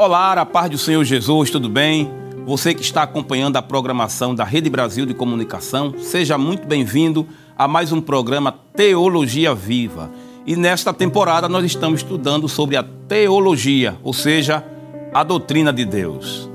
Olá, a paz do Senhor Jesus, tudo bem? Você que está acompanhando a programação da Rede Brasil de Comunicação, seja muito bem-vindo a mais um programa Teologia Viva. E nesta temporada nós estamos estudando sobre a teologia, ou seja, a doutrina de Deus.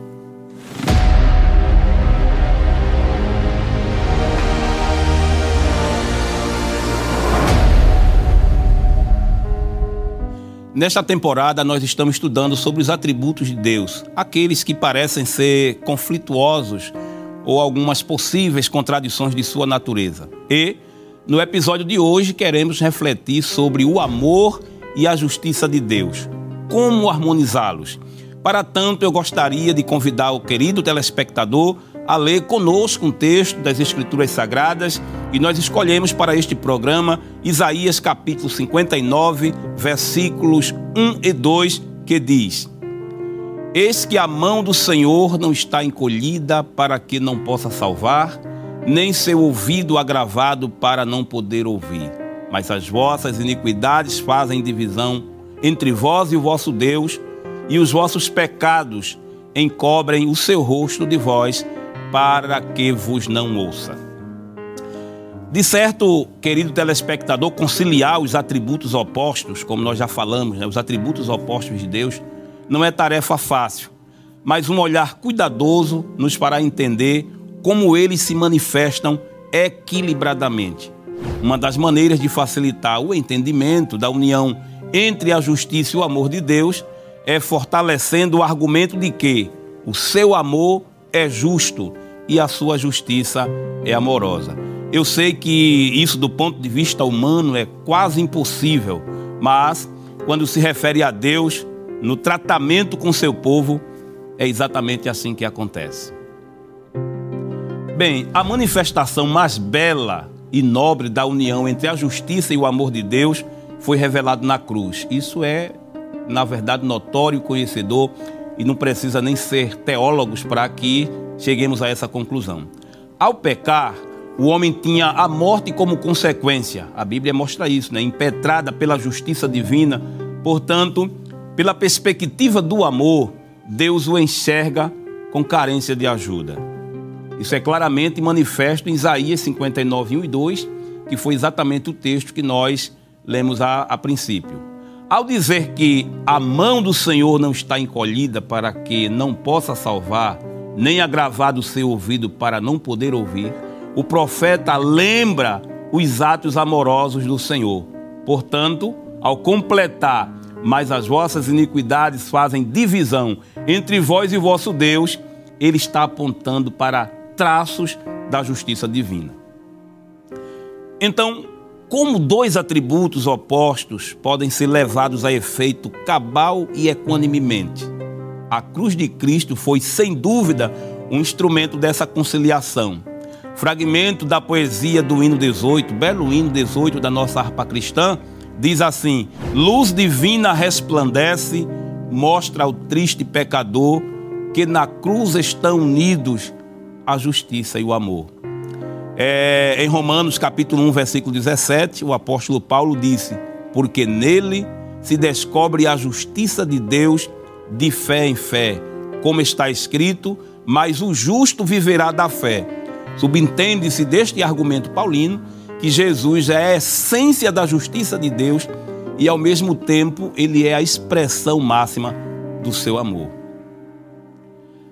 Nesta temporada, nós estamos estudando sobre os atributos de Deus, aqueles que parecem ser conflituosos ou algumas possíveis contradições de sua natureza. E, no episódio de hoje, queremos refletir sobre o amor e a justiça de Deus, como harmonizá-los. Para tanto, eu gostaria de convidar o querido telespectador a ler conosco um texto das Escrituras Sagradas e nós escolhemos para este programa Isaías capítulo 59, versículos 1 e 2, que diz: Eis que a mão do Senhor não está encolhida para que não possa salvar, nem seu ouvido agravado para não poder ouvir. Mas as vossas iniquidades fazem divisão entre vós e o vosso Deus, e os vossos pecados encobrem o seu rosto de vós para que vos não ouça. De certo, querido telespectador, conciliar os atributos opostos, como nós já falamos, né, os atributos opostos de Deus, não é tarefa fácil, mas um olhar cuidadoso nos fará entender como eles se manifestam equilibradamente. Uma das maneiras de facilitar o entendimento da união entre a justiça e o amor de Deus é fortalecendo o argumento de que o seu amor é justo e a sua justiça é amorosa. Eu sei que isso, do ponto de vista humano, é quase impossível, mas quando se refere a Deus, no tratamento com seu povo, é exatamente assim que acontece. Bem, a manifestação mais bela e nobre da união entre a justiça e o amor de Deus foi revelado na cruz. Isso é, na verdade, notório conhecedor, e não precisa nem ser teólogos para que cheguemos a essa conclusão. Ao pecar, o homem tinha a morte como consequência. A Bíblia mostra isso, né? Impetrada pela justiça divina. Portanto, pela perspectiva do amor, Deus o enxerga com carência de ajuda. Isso é claramente manifesto em Isaías 59, 1 e 2, que foi exatamente o texto que nós lemos a, a princípio. Ao dizer que a mão do Senhor não está encolhida para que não possa salvar, nem agravado o seu ouvido para não poder ouvir, o profeta lembra os atos amorosos do Senhor. Portanto, ao completar, mas as vossas iniquidades fazem divisão entre vós e vosso Deus, ele está apontando para traços da justiça divina. Então, como dois atributos opostos podem ser levados a efeito cabal e equanimemente? A cruz de Cristo foi, sem dúvida, um instrumento dessa conciliação. Fragmento da poesia do hino 18, belo hino 18 da nossa harpa cristã, diz assim: Luz divina resplandece, mostra ao triste pecador que na cruz estão unidos a justiça e o amor. É, em Romanos capítulo 1, versículo 17, o apóstolo Paulo disse: Porque nele se descobre a justiça de Deus de fé em fé, como está escrito, mas o justo viverá da fé. Subentende-se deste argumento paulino que Jesus é a essência da justiça de Deus e, ao mesmo tempo, ele é a expressão máxima do seu amor.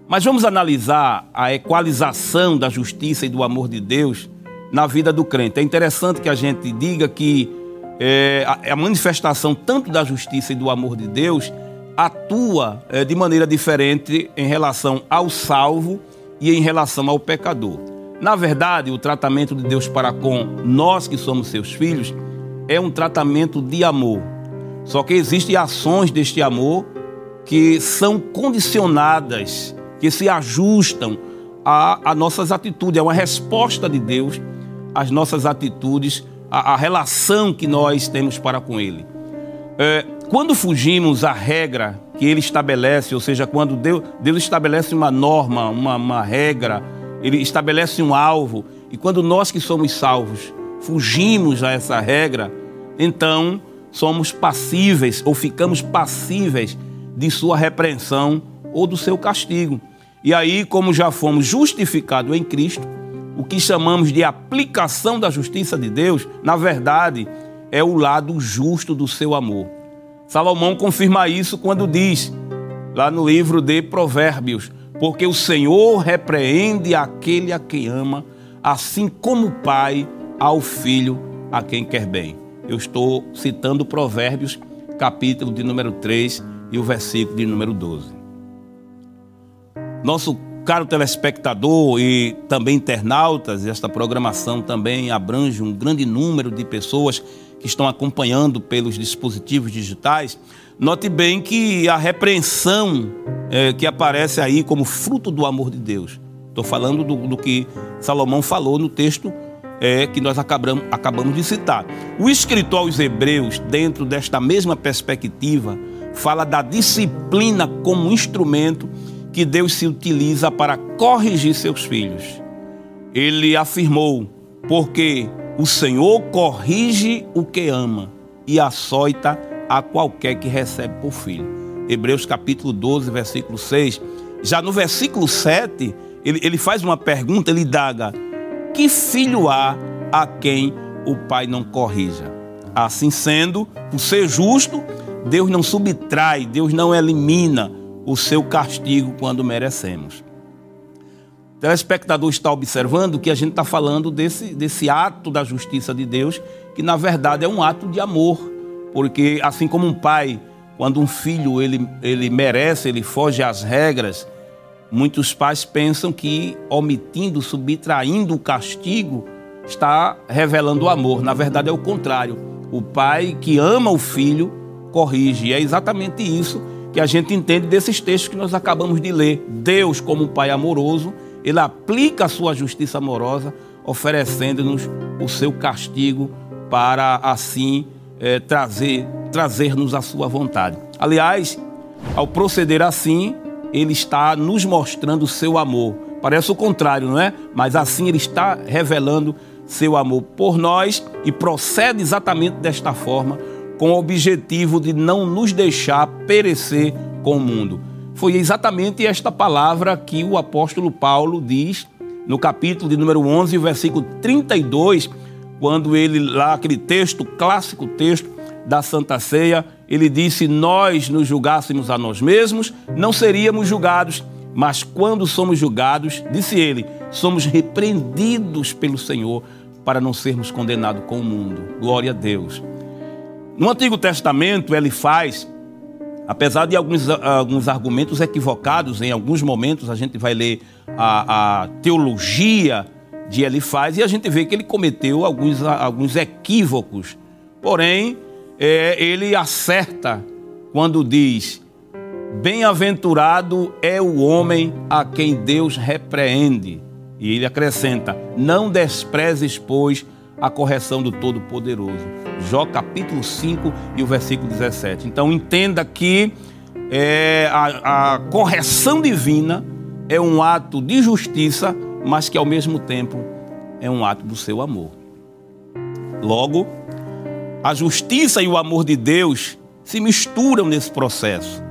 Mas vamos analisar a equalização da justiça e do amor de Deus na vida do crente. É interessante que a gente diga que é, a, manifestação tanto da justiça e do amor de Deus atua é, de maneira diferente em relação ao salvo e em relação ao pecador. Na verdade, o tratamento de Deus para com nós que somos seus filhos é um tratamento de amor. Só que existem ações deste amor que são condicionadas, que se ajustam a, a nossas atitudes, é uma resposta de Deus às nossas atitudes, à, relação que nós temos para com Ele. É, quando fugimos à regra que ele estabelece, ou seja, quando Deus, Deus estabelece uma norma, uma, uma regra, ele estabelece um alvo, e quando nós que somos salvos fugimos a essa regra, então somos passíveis ou ficamos passíveis de sua repreensão ou do seu castigo. E aí, como já fomos justificados em Cristo, o que chamamos de aplicação da justiça de Deus, na verdade, é o lado justo do seu amor. Salomão confirma isso quando diz, lá no livro de Provérbios, porque o Senhor repreende aquele a quem ama, assim como o pai ao filho a quem quer bem. Eu estou citando Provérbios, capítulo de número 3 e o versículo de número 12. Nosso caro telespectador e também internautas, esta programação também abrange um grande número de pessoas que estão acompanhando pelos dispositivos digitais. Note bem que a repreensão é, que aparece aí como fruto do amor de Deus. Estou falando do, do, que Salomão falou no texto é, que nós acabamos, acabamos de citar. O escritor aos Hebreus, dentro desta mesma perspectiva, fala da disciplina como instrumento que Deus se utiliza para corrigir seus filhos. Ele afirmou: porque o Senhor corrige o que ama e açoita a qualquer que recebe por filho. Hebreus capítulo 12, versículo 6. Já no versículo 7, ele, ele faz uma pergunta, ele daga: Que filho há a quem o pai não corrija? Assim sendo, por ser justo, Deus não subtrai, Deus não elimina o seu castigo quando merecemos. Telespectador está observando que a gente está falando desse, desse ato da justiça de Deus, que na verdade é um ato de amor, porque assim como um pai, quando um filho ele, ele merece, ele foge às regras, muitos pais pensam que omitindo, subtraindo o castigo, está revelando o amor. Na verdade é o contrário. O pai que ama o filho corrige. E é exatamente isso que a gente entende desses textos que nós acabamos de ler. Deus, como um Pai amoroso, ele aplica a sua justiça amorosa, oferecendo-nos o seu castigo para assim é, trazer trazer-nos a sua vontade. Aliás, ao proceder assim, ele está nos mostrando seu amor. Parece o contrário, não é? Mas assim ele está revelando seu amor por nós e procede exatamente desta forma com o objetivo de não nos deixar perecer com o mundo. Foi exatamente esta palavra que o apóstolo Paulo diz no capítulo de número 11, versículo 32, quando ele, lá aquele texto, clássico texto da Santa Ceia, ele disse: Nós nos julgássemos a nós mesmos, não seríamos julgados, mas quando somos julgados, disse ele, somos repreendidos pelo Senhor para não sermos condenados com o mundo. Glória a Deus. No Antigo Testamento, ele faz, apesar de alguns, alguns argumentos equivocados, em alguns momentos a gente vai ler a, a teologia de Elifaz e a gente vê que ele cometeu alguns, alguns equívocos. Porém, é, ele acerta quando diz: Bem-aventurado é o homem a quem Deus repreende. E ele acrescenta: Não desprezes, pois, a correção do Todo-Poderoso. Jó capítulo 5 e o versículo 17. Então entenda que é, a, a correção divina é um ato de justiça, mas que ao mesmo tempo é um ato do seu amor. Logo, a justiça e o amor de Deus se misturam nesse processo.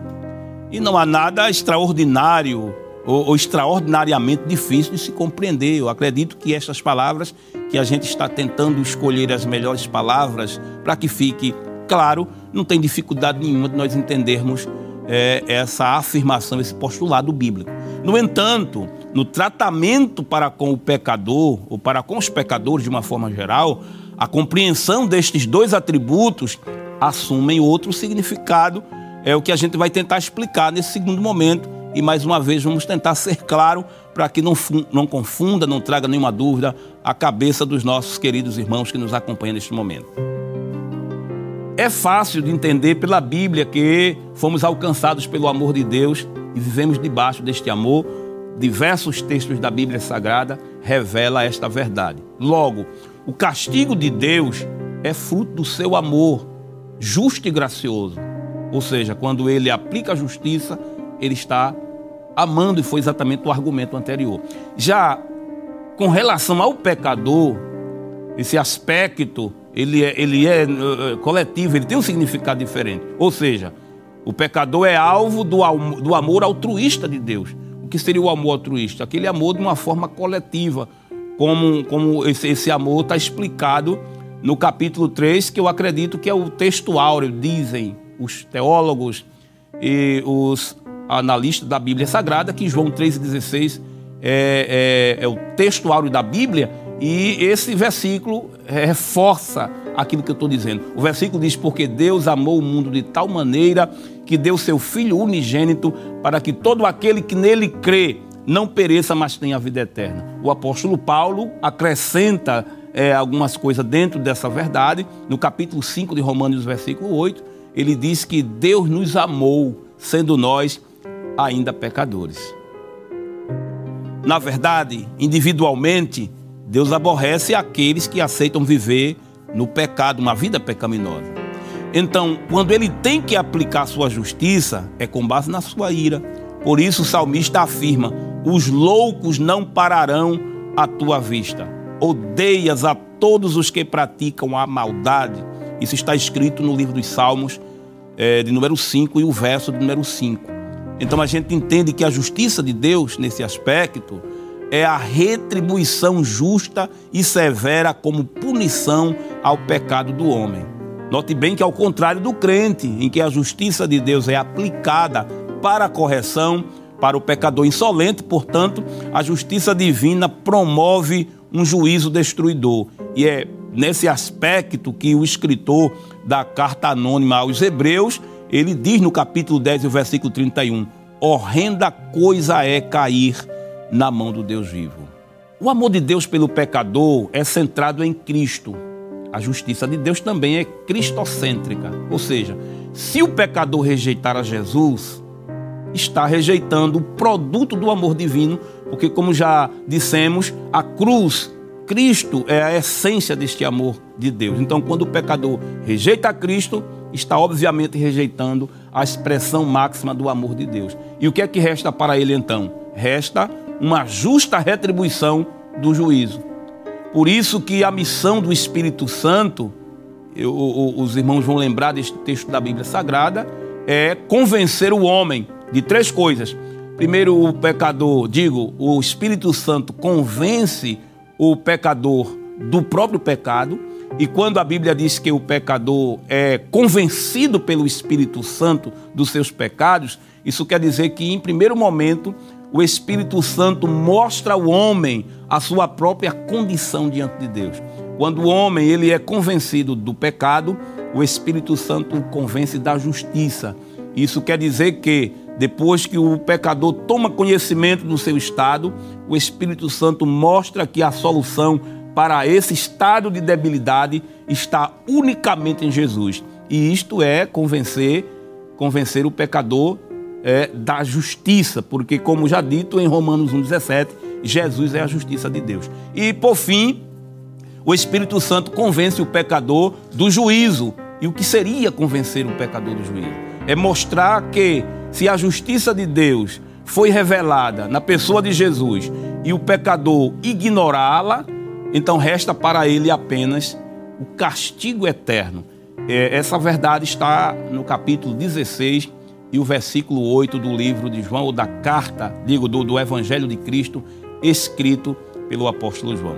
E não há nada extraordinário ou, ou, extraordinariamente difícil de se compreender. Eu acredito que estas palavras, que a gente está tentando escolher as melhores palavras para que fique claro, não tem dificuldade nenhuma de nós entendermos é, essa afirmação, esse postulado bíblico. No entanto, no tratamento para com o pecador, ou para com os pecadores de uma forma geral, a compreensão destes dois atributos assumem outro significado, é o que a gente vai tentar explicar nesse segundo momento e mais uma vez vamos tentar ser claro para que não, não confunda, não traga nenhuma dúvida a cabeça dos nossos queridos irmãos que nos acompanham neste momento. É fácil de entender pela Bíblia que fomos alcançados pelo amor de Deus e vivemos debaixo deste amor. Diversos textos da Bíblia Sagrada revela esta verdade. Logo, o castigo de Deus é fruto do seu amor justo e gracioso. Ou seja, quando ele aplica a justiça, ele está amando, e foi exatamente o argumento anterior. Já com relação ao pecador, esse aspecto, ele é, ele é uh, coletivo, ele tem um significado diferente. Ou seja, O pecador é alvo do, do amor altruísta de Deus. O que seria o amor altruísta? Aquele amor de uma forma coletiva, como, como esse, esse amor está explicado no capítulo 3, que eu acredito que é o texto áureo, dizem os teólogos e os analistas da Bíblia Sagrada, que João 3,16 é, é, é o texto áureo da Bíblia, e esse versículo reforça aquilo que eu estou dizendo. O versículo diz: Porque Deus amou o mundo de tal maneira que deu seu Filho unigênito para que todo aquele que nele crê não pereça, mas tenha a vida eterna. O apóstolo Paulo acrescenta é, algumas coisas dentro dessa verdade. No capítulo 5 de Romanos, versículo 8, ele diz que Deus nos amou, sendo nós ainda pecadores. Na verdade, individualmente, Deus aborrece aqueles que aceitam viver no pecado, uma vida pecaminosa. Então, quando ele tem que aplicar sua justiça, é com base na sua ira. Por isso o salmista afirma: os loucos não pararão à tua vista. Odeias a todos os que praticam a maldade. Isso está escrito no livro dos Salmos, é, de número 5 e o verso de número 5. Então a gente entende que a justiça de Deus, nesse aspecto, é a retribuição justa e severa como punição ao pecado do homem. Note bem que, ao contrário do crente, em que a justiça de Deus é aplicada para a correção, para o pecador insolente, portanto, a justiça divina promove um juízo destruidor. E é nesse aspecto que o escritor da carta anônima aos Hebreus, ele diz no capítulo 10, o versículo 31, horrenda coisa é cair na mão do Deus vivo. O amor de Deus pelo pecador é centrado em Cristo. A justiça de Deus também é cristocêntrica. Ou seja, se o pecador rejeitar a Jesus, está rejeitando o produto do amor divino, porque, como já dissemos, a cruz, Cristo é a essência deste amor de Deus. Então, quando o pecador rejeita Cristo, está obviamente rejeitando a expressão máxima do amor de Deus. E o que é que resta para ele então? Resta uma justa retribuição do juízo. Por isso que a missão do Espírito Santo, eu, os irmãos vão lembrar deste texto da Bíblia Sagrada, é convencer o homem de três coisas. Primeiro, o pecador, digo, o Espírito Santo convence o pecador do próprio pecado. E quando a Bíblia diz que o pecador é convencido pelo Espírito Santo dos seus pecados, isso quer dizer que, em primeiro momento, o Espírito Santo mostra ao homem a sua própria condição diante de Deus. Quando o homem ele é convencido do pecado, o Espírito Santo o convence da justiça. Isso quer dizer que depois que o pecador toma conhecimento do seu estado, o Espírito Santo mostra que a solução para esse estado de debilidade está unicamente em Jesus. E isto é convencer, convencer o pecador é, da justiça, porque, como já dito em Romanos 1,17, Jesus é a justiça de Deus. E, por fim, o Espírito Santo convence o pecador do juízo. E o que seria convencer o pecador do juízo? É mostrar que, se a justiça de Deus foi revelada na pessoa de Jesus e o pecador ignorá-la, então resta para ele apenas o castigo eterno. É, essa verdade está no capítulo 16 e o versículo 8 do livro de João, ou da carta, digo, do, do Evangelho de Cristo, escrito pelo apóstolo João.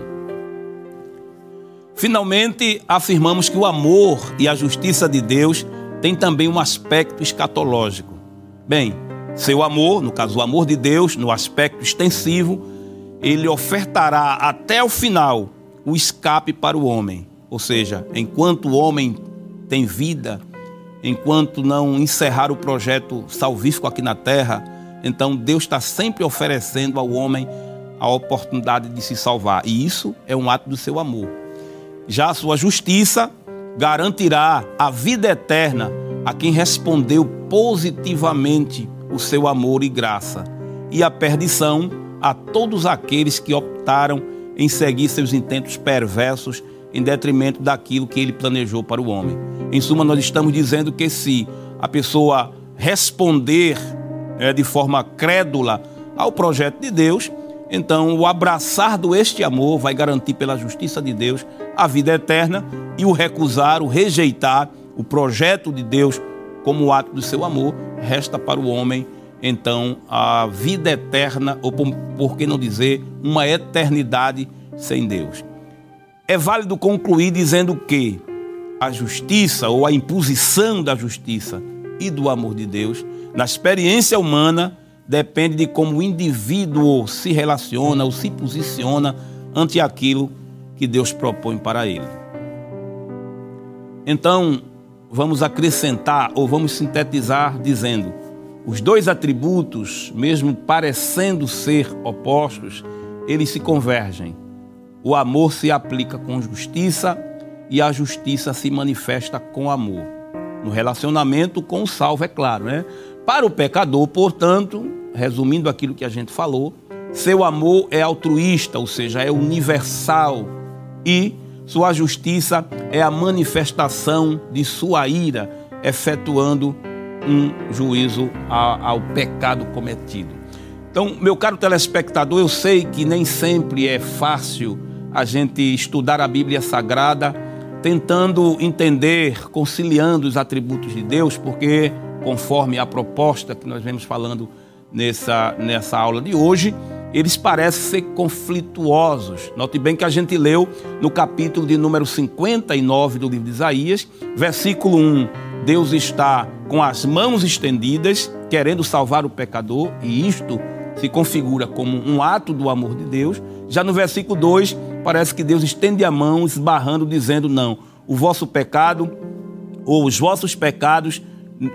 Finalmente, afirmamos que o amor e a justiça de Deus têm também um aspecto escatológico. Bem, seu amor, no caso o amor de Deus, no aspecto extensivo, ele ofertará até o final o escape para o homem. Ou seja, enquanto o homem tem vida, enquanto não encerrar o projeto salvífico aqui na terra, então Deus está sempre oferecendo ao homem a oportunidade de se salvar. E isso é um ato do seu amor. Já a sua justiça garantirá a vida eterna a quem respondeu positivamente o seu amor e graça, e a perdição a todos aqueles que optaram em seguir seus intentos perversos em detrimento daquilo que ele planejou para o homem. Em suma, nós estamos dizendo que se a pessoa responder é, de forma crédula ao projeto de Deus, então o abraçar do este amor vai garantir pela justiça de Deus a vida eterna e o recusar, o rejeitar o projeto de Deus como ato do seu amor, resta para o homem então a vida eterna, ou por que não dizer, uma eternidade sem Deus. É válido concluir dizendo que a justiça ou a imposição da justiça e do amor de Deus, na experiência humana, depende de como o indivíduo se relaciona ou se posiciona ante aquilo que Deus propõe para ele. Então, vamos acrescentar ou vamos sintetizar dizendo: os dois atributos, mesmo parecendo ser opostos, eles se convergem. O amor se aplica com justiça e a justiça se manifesta com amor. No relacionamento com o salvo, é claro, né? Para o pecador, portanto, resumindo aquilo que a gente falou, seu amor é altruísta, ou seja, é universal, e sua justiça é a manifestação de sua ira, efetuando um juízo ao pecado cometido. Então, meu caro telespectador, eu sei que nem sempre é fácil a gente estudar a Bíblia Sagrada tentando entender, conciliando os atributos de Deus, porque, conforme a proposta que nós vemos falando nessa, nessa aula de hoje, eles parecem ser conflituosos. Note bem que a gente leu no capítulo de número 59 do livro de Isaías, versículo 1 Deus está com as mãos estendidas, querendo salvar o pecador, e isto se configura como um ato do amor de Deus. Já no versículo 2, parece que Deus estende a mão, esbarrando, dizendo: Não, o vosso pecado ou os vossos pecados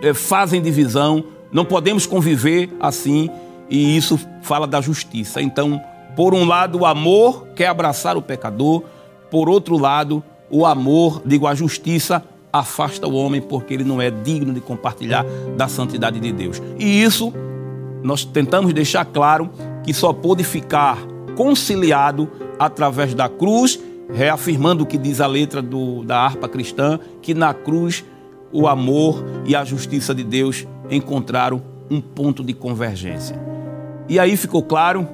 eh, fazem divisão, não podemos conviver assim, e isso fala da justiça. Então, por um lado, o amor quer abraçar o pecador, por outro lado, o amor, digo, a justiça afasta o homem porque ele não é digno de compartilhar da santidade de Deus. E isso nós tentamos deixar claro que só pôde ficar conciliado através da cruz, reafirmando o que diz a letra do, da harpa cristã, que na cruz o amor e a justiça de Deus encontraram um ponto de convergência. E aí ficou claro,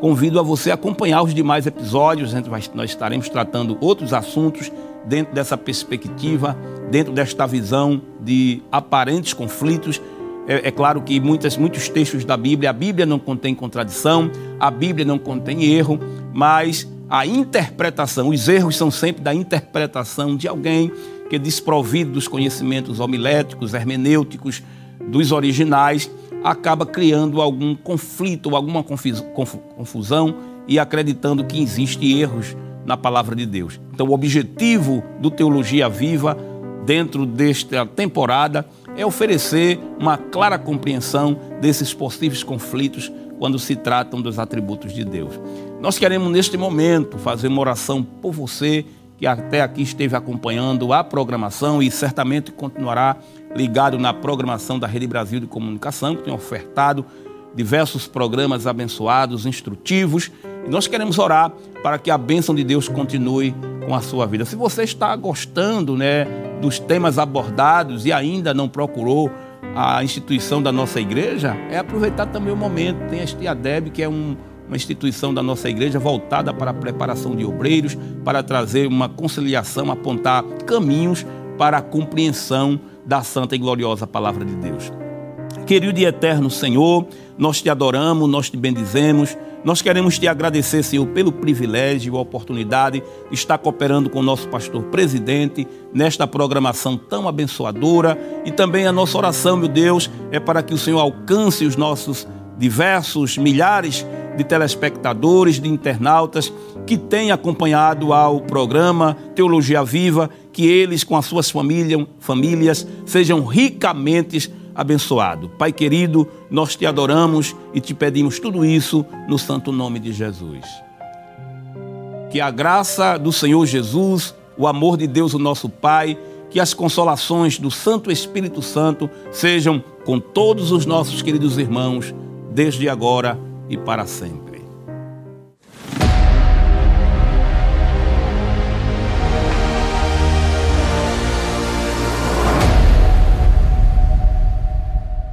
convido a você a acompanhar os demais episódios, nós estaremos tratando outros assuntos dentro dessa perspectiva, dentro desta visão de aparentes conflitos. É, é, claro que muitas, muitos textos da Bíblia, a Bíblia não contém contradição, a Bíblia não contém erro, mas a interpretação, os erros são sempre da interpretação de alguém que é desprovido dos conhecimentos homiléticos, hermenêuticos, dos originais, acaba criando algum conflito ou alguma confusão e acreditando que existem erros na palavra de Deus. Então, o objetivo do Teologia Viva, dentro desta temporada, é oferecer uma clara compreensão desses possíveis conflitos quando se tratam dos atributos de Deus. Nós queremos, neste momento, fazer uma oração por você que até aqui esteve acompanhando a programação e certamente continuará ligado na programação da Rede Brasil de Comunicação, que tem ofertado diversos programas abençoados, instrutivos. E nós queremos orar para que a bênção de Deus continue com a sua vida. Se você está gostando né, dos temas abordados e ainda não procurou a instituição da nossa igreja, é aproveitar também o momento. Tem a Estiadeb, que é um, uma instituição da nossa igreja voltada para a preparação de obreiros, para trazer uma conciliação, apontar caminhos para a compreensão da santa e gloriosa palavra de Deus. Querido e eterno Senhor, nós te adoramos, nós te bendizemos, nós queremos te agradecer, Senhor, pelo privilégio e oportunidade de estar cooperando com o nosso pastor presidente nesta programação tão abençoadora. E também a nossa oração, meu Deus, é para que o Senhor alcance os nossos diversos milhares de telespectadores, de internautas que têm acompanhado ao programa Teologia Viva, que eles com as suas famílias, famílias sejam ricamente abençoado. Pai querido, nós te adoramos e te pedimos tudo isso no santo nome de Jesus. Que a graça do Senhor Jesus, o amor de Deus, o nosso Pai, que as consolações do Santo Espírito Santo sejam com todos os nossos queridos irmãos, desde agora e para sempre.